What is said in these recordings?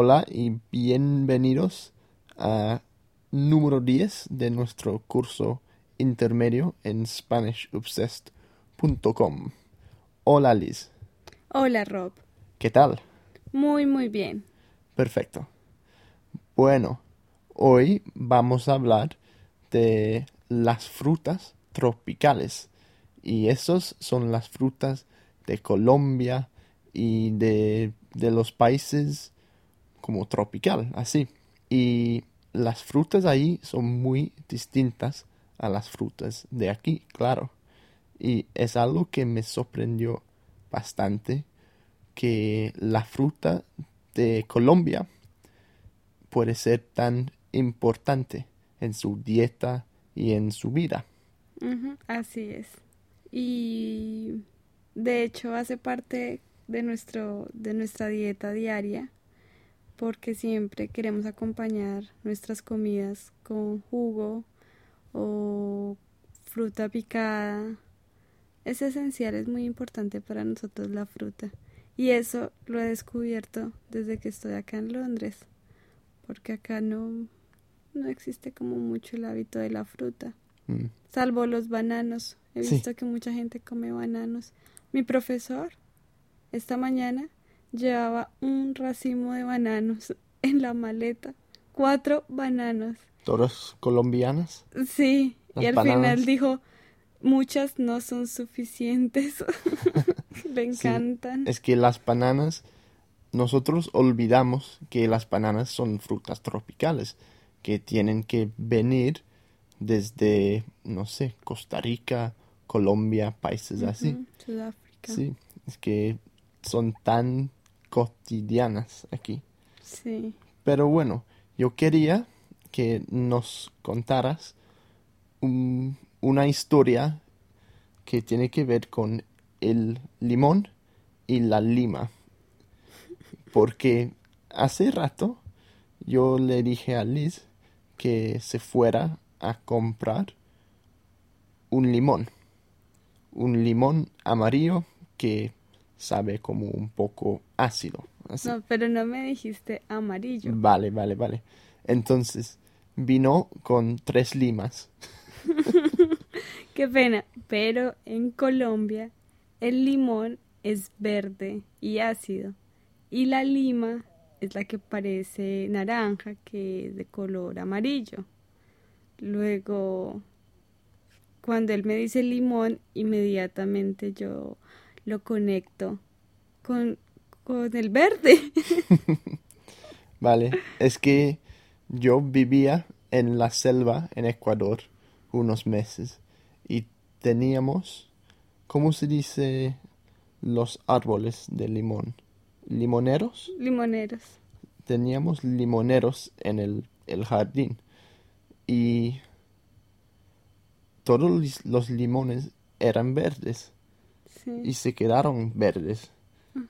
Hola y bienvenidos a número 10 de nuestro curso intermedio en SpanishObsessed.com. Hola Liz, Hola Rob. ¿qué tal? Muy, muy bien. Perfecto. Bueno, hoy vamos a hablar de las frutas tropicales. Y esos son las frutas de Colombia y de, de los países como tropical, así. Y las frutas ahí son muy distintas a las frutas de aquí, claro. Y es algo que me sorprendió bastante que la fruta de Colombia puede ser tan importante en su dieta y en su vida. Así es. Y de hecho hace parte de nuestro, de nuestra dieta diaria, porque siempre queremos acompañar nuestras comidas con jugo o fruta picada. Es esencial, es muy importante para nosotros la fruta. Y eso lo he descubierto desde que estoy acá en Londres, porque acá no, no existe como mucho el hábito de la fruta. Mm, Salvo los bananos. He Sí. visto que mucha gente come bananos. Mi profesor esta mañana llevaba un racimo de bananos en la maleta. Cuatro bananos. ¿Todas colombianas? Sí. Las y al bananas. final dijo, muchas no son suficientes. Le Sí, encantan. Es que las bananas, nosotros olvidamos que las bananas son frutas tropicales, que tienen que venir desde, no sé, Costa Rica, Colombia, países así. Sudáfrica. Sí, es que son tan cotidianas aquí. Sí. Pero bueno, yo quería que nos contaras un- una historia que tiene que ver con el limón y la lima. Porque hace rato yo le dije a Liz que se fuera a comprar un limón. Un limón amarillo que sabe como un poco ácido. Así. No, pero no me dijiste amarillo. Vale, vale, vale. Entonces, vino con tres limas. Qué pena, pero en Colombia el limón es verde y ácido y la lima es la que parece naranja, que es de color amarillo. Luego, cuando él me dice limón, inmediatamente yo lo conecto con, con el verde. Vale, es que yo vivía en la selva en Ecuador unos meses y teníamos, ¿cómo se dice los árboles de limón? ¿Limoneros? Limoneros. Teníamos limoneros en el, el jardín y todos los- los limones eran verdes. Y se quedaron verdes.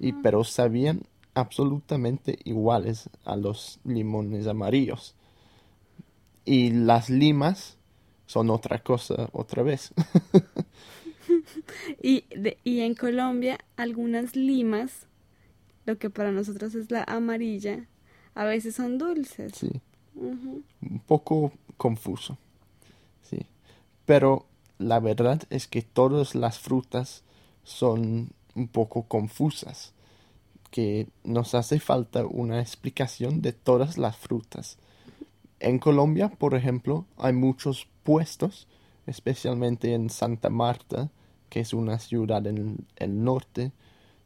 Y pero sabían absolutamente iguales a los limones amarillos. Y las limas son otra cosa otra vez. Y, de- y en Colombia, algunas limas, lo que para nosotros es la amarilla, a veces son dulces. sí, un poco confuso. Sí. Pero la verdad es que todas las frutas son un poco confusas. Que nos hace falta una explicación de todas las frutas. En Colombia, por ejemplo, hay muchos puestos, especialmente en Santa Marta, que es una ciudad en el norte,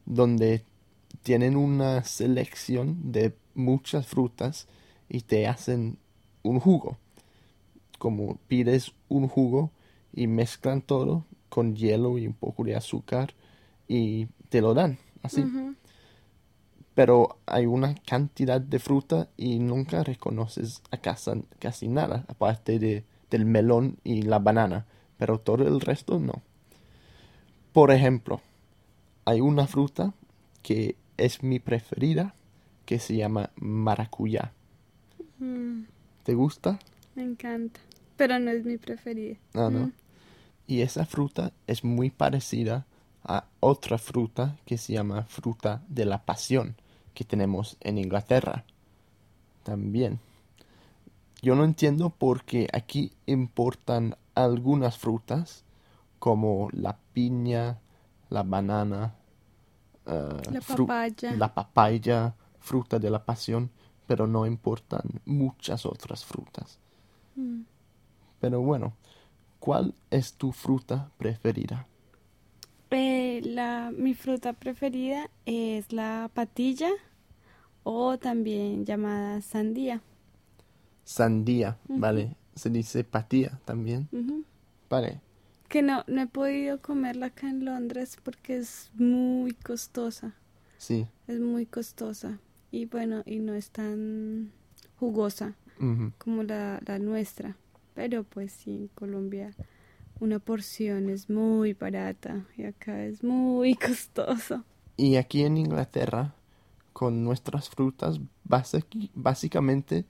donde tienen una selección de muchas frutas y te hacen un jugo. Como pides un jugo y mezclan todo con hielo y un poco de azúcar y te lo dan así. Pero hay una cantidad de fruta y nunca reconoces a casa casi nada, aparte de, del melón y la banana, pero todo el resto no. Por ejemplo, hay una fruta que es mi preferida, que se llama maracuyá. Mm, ¿Te gusta? me encanta. Pero no es mi preferida. Ah, no. Mm. Y esa fruta es muy parecida a otra fruta que se llama fruta de la pasión que tenemos en Inglaterra. también. Yo no entiendo por qué aquí importan algunas frutas como la piña, la banana, eh, La fru- papaya. la papaya, fruta de la pasión, pero no importan muchas otras frutas. Mm. Pero bueno, ¿cuál es tu fruta preferida? Eh, la, mi fruta preferida es la patilla o también llamada sandía. Sandía. ¿vale? Se dice patía también. ¿vale? Que no, no he podido comerla acá en Londres porque es muy costosa. Sí. Es muy costosa. Y bueno, y no es tan jugosa como la, la nuestra. Pero pues sí, en Colombia una porción es muy barata y acá es muy costoso. Y aquí en Inglaterra, con nuestras frutas, básicamente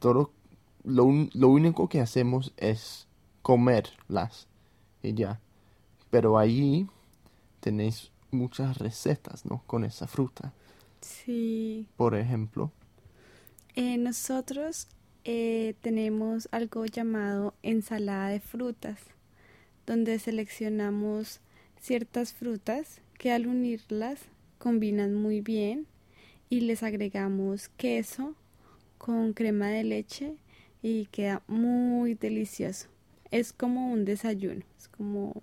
todo lo, un- lo único que hacemos es comerlas y ya. Pero allí tenéis muchas recetas, ¿no? Con esa fruta. Sí. Por ejemplo, Eh, nosotros eh, tenemos algo llamado ensalada de frutas, donde seleccionamos ciertas frutas que al unirlas combinan muy bien y les agregamos queso con crema de leche y queda muy delicioso. Es como un desayuno, es como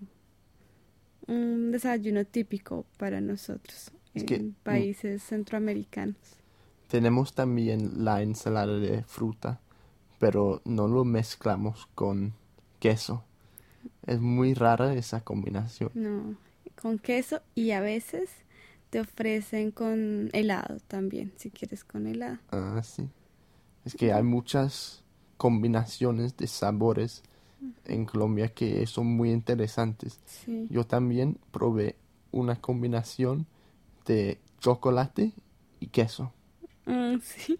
un desayuno típico para nosotros Es en que, mm, países centroamericanos. tenemos también la ensalada de fruta, pero no lo mezclamos con queso. Es muy rara esa combinación. No, con queso y a veces te ofrecen con helado también, si quieres con helado. Ah, sí. Es que hay muchas combinaciones de sabores en Colombia que son muy interesantes. Sí. Yo también probé una combinación de chocolate y queso. Mm, sí.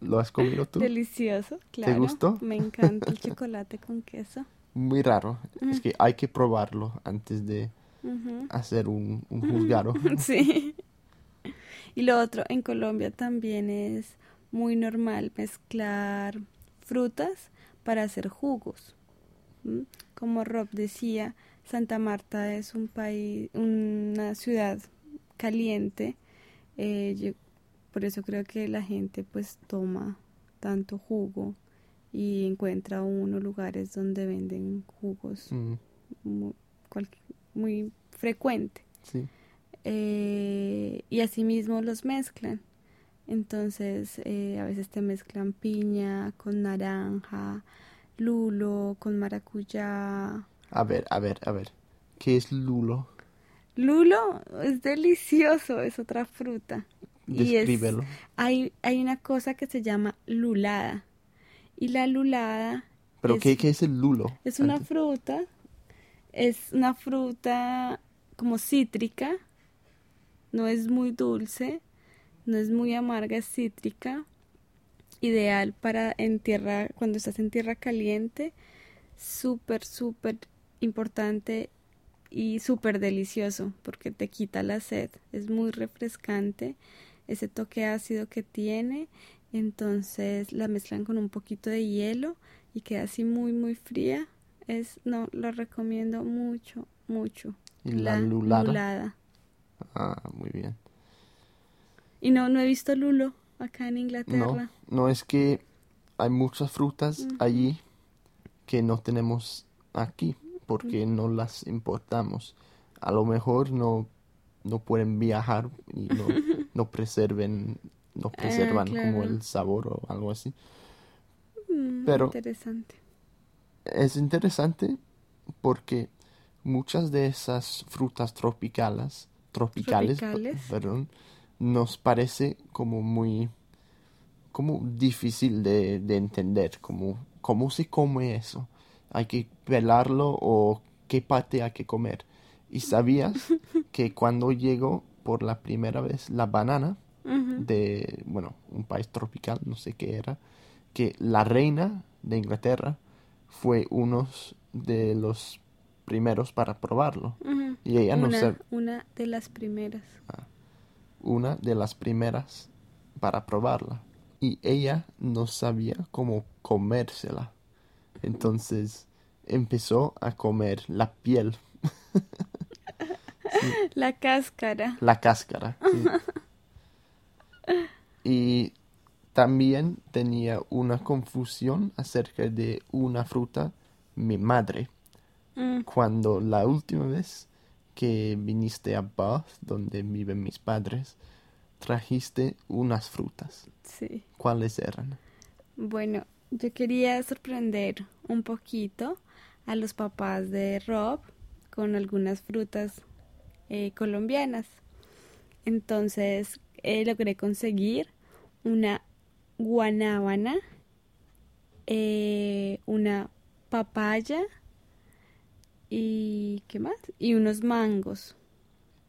¿Lo has comido tú? Delicioso, claro. gustó? Me encanta el chocolate con queso. Muy raro. Es Mm. que hay que probarlo antes de hacer un, un juzgado. Sí. Y lo otro, en Colombia también es muy normal mezclar frutas para hacer jugos. Como Rob decía, Santa Marta es un país, una ciudad caliente. eh, yo- por eso creo que la gente pues toma tanto jugo y encuentra uno lugares donde venden jugos Mm, muy, cual- muy frecuente sí. eh, y asimismo los mezclan. Entonces, eh, a veces te mezclan piña con naranja, lulo con maracuyá. A ver, a ver, a ver. ¿Qué es lulo? Lulo es delicioso, es otra fruta. Y es- Descríbelo. Hay, hay una cosa que se llama lulada. Y la lulada ¿Pero es- qué, qué es el lulo? Es una Antes- fruta, es una fruta como cítrica, no es muy dulce, no es muy amarga, es cítrica, ideal para en tierra, cuando estás en tierra caliente, súper, súper importante y súper delicioso porque te quita la sed, es muy refrescante, ese toque ácido que tiene, entonces la mezclan con un poquito de hielo y queda así muy muy fría. Es, no, lo recomiendo mucho, mucho. ¿Y la lulada? lulada. Ah, muy bien. Y no, no he visto lulo acá en No, Inglaterra. no es que hay muchas frutas allí que no tenemos aquí porque no las importamos. A lo mejor no, no pueden viajar y no, no preserven, no preservan como Ah, claro. el sabor o algo así. Mm, Pero- interesante. Es interesante porque muchas de esas frutas tropicales, tropicales, Tropicales. perdón, nos parece como muy, como difícil de, de entender, como cómo se come eso. Hay que pelarlo o qué parte hay que comer. Y sabías que cuando llegó por la primera vez la banana De, bueno, un país tropical, no sé qué era, que la reina de Inglaterra fue uno de los primeros para probarlo. Y ella no una, sab- una de las primeras. una de las primeras para probarla. y ella no sabía cómo comérsela. Entonces empezó a comer la piel. La cáscara. La cáscara. sí. y también tenía una confusión acerca de una fruta, mi madre. Mm, Cuando la última vez que viniste a Bath, donde viven mis padres, trajiste unas frutas. sí. ¿Cuáles eran? Bueno, yo quería sorprender un poquito a los papás de Rob con algunas frutas eh, colombianas. Entonces eh, logré conseguir una guanábana, eh, una papaya y ¿qué más? Y unos mangos.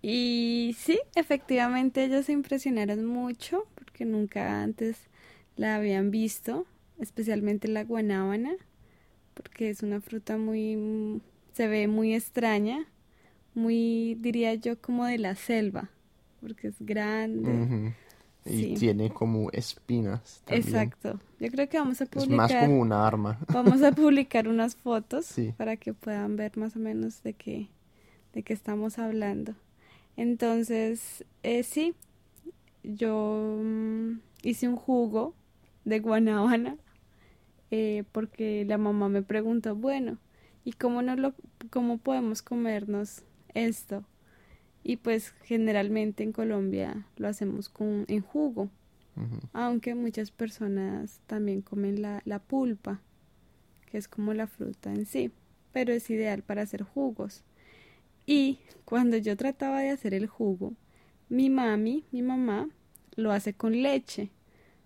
Y sí, efectivamente ellos se impresionaron mucho porque nunca antes la habían visto, especialmente la guanábana, porque es una fruta muy, se ve muy extraña, muy, diría yo, como de la selva, porque es grande. Y Sí. tiene como espinas también. Exacto. Yo creo que vamos a Es más publicar, como un arma. vamos a publicar unas fotos Sí. para que puedan ver más o menos de qué, de qué estamos hablando. Entonces, eh, sí, yo mm, hice un jugo de guanábana eh, porque la mamá me preguntó, bueno, ¿y cómo, no lo, cómo podemos comernos esto? Y pues generalmente en Colombia lo hacemos con, en jugo, aunque muchas personas también comen la, la pulpa, que es como la fruta en sí, pero es ideal para hacer jugos. Y cuando yo trataba de hacer el jugo, mi mami, mi mamá, lo hace con leche,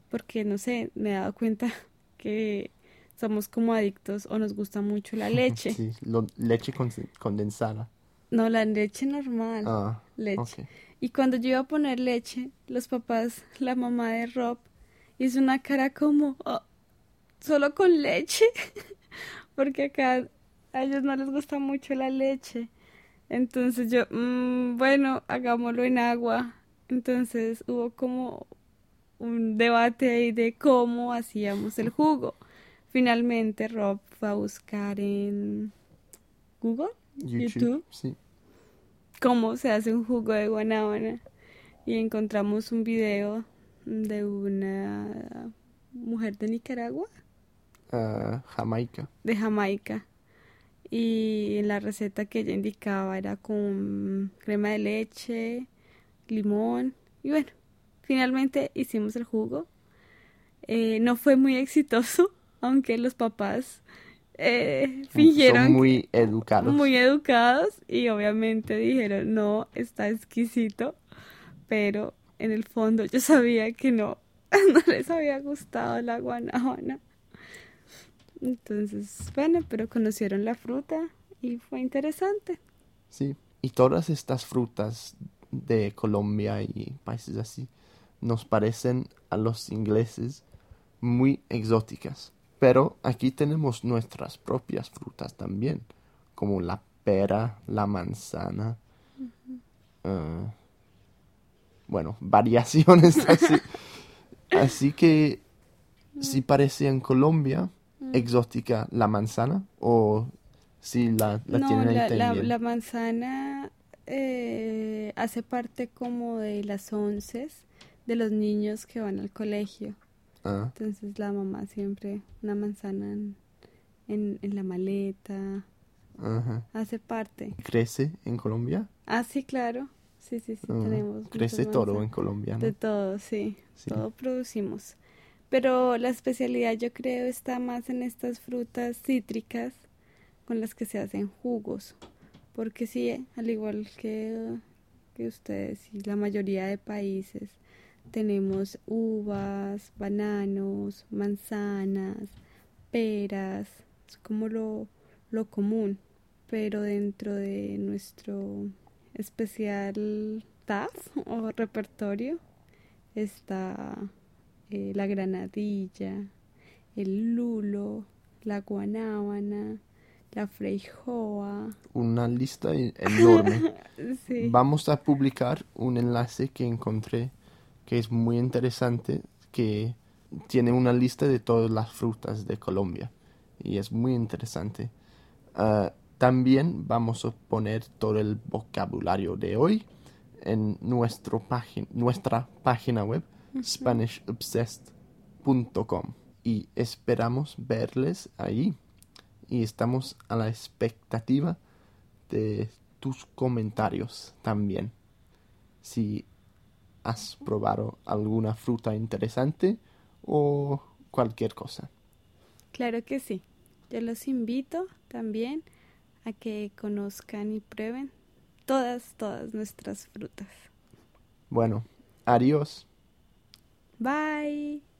porque no sé, me he dado cuenta que somos como adictos o nos gusta mucho la leche. Sí, lo- leche con- condensada. No, la leche normal, Ah, leche. Y cuando yo iba a poner leche, los papás, la mamá de Rob, hizo una cara como, "Oh, solo con leche, porque acá a ellos no les gusta mucho la leche. Entonces yo, "Mm, bueno, hagámoslo en agua. Entonces hubo como un debate ahí de cómo hacíamos el jugo. Finalmente Rob fue a buscar en Google, YouTube, YouTube. sí. cómo se hace un jugo de guanábana y encontramos un video de una mujer de Nicaragua, Ah, Jamaica. de Jamaica. Y la receta que ella indicaba era con crema de leche, limón. Y bueno, finalmente hicimos el jugo. Eh, no fue muy exitoso, aunque los papás eh, fingieron Son muy educados. muy educados y obviamente dijeron, no, está exquisito, pero en el fondo yo sabía que no, no les había gustado la guanábana. Entonces, bueno, pero conocieron la fruta y fue interesante. Sí. Y todas estas frutas de Colombia y países así nos parecen a los ingleses muy exóticas. Pero aquí tenemos nuestras propias frutas también, como la pera, la manzana. ah, bueno, variaciones así. Así que si parece en Colombia exótica la manzana o si la, la no, tienen ahí la, la- manzana eh, hace parte como de las onces de los niños que van al colegio. Ah, Entonces la mamá siempre una manzana en, en, en la maleta, ajá. hace parte. ¿Crece en Colombia? Ah, sí, claro. Sí, sí, sí, tenemos. crece todo en. Colombia, ¿no? De todo, sí, Sí. todo producimos. Pero la especialidad yo creo está más en estas frutas cítricas con las que se hacen jugos. Porque sí, al igual que, que ustedes y la mayoría de países, tenemos uvas, bananos, manzanas, peras, es como lo, lo común. Pero dentro de nuestro especial TAF o repertorio está eh, la granadilla, el lulo, la guanábana, la freijoa. Una lista e- enorme. Sí. Vamos a publicar un enlace que encontré que es muy interesante, que tiene una lista de todas las frutas de Colombia y es muy interesante. Ah, también vamos a poner todo el vocabulario de hoy en nuestro nuestra página web SpanishObsessed.com y esperamos verles ahí y estamos a la expectativa de tus comentarios también. Si has probado alguna fruta interesante o cualquier cosa. Claro que sí. Yo los invito también a que conozcan y prueben todas, todas nuestras frutas. Bueno, adiós. Bye.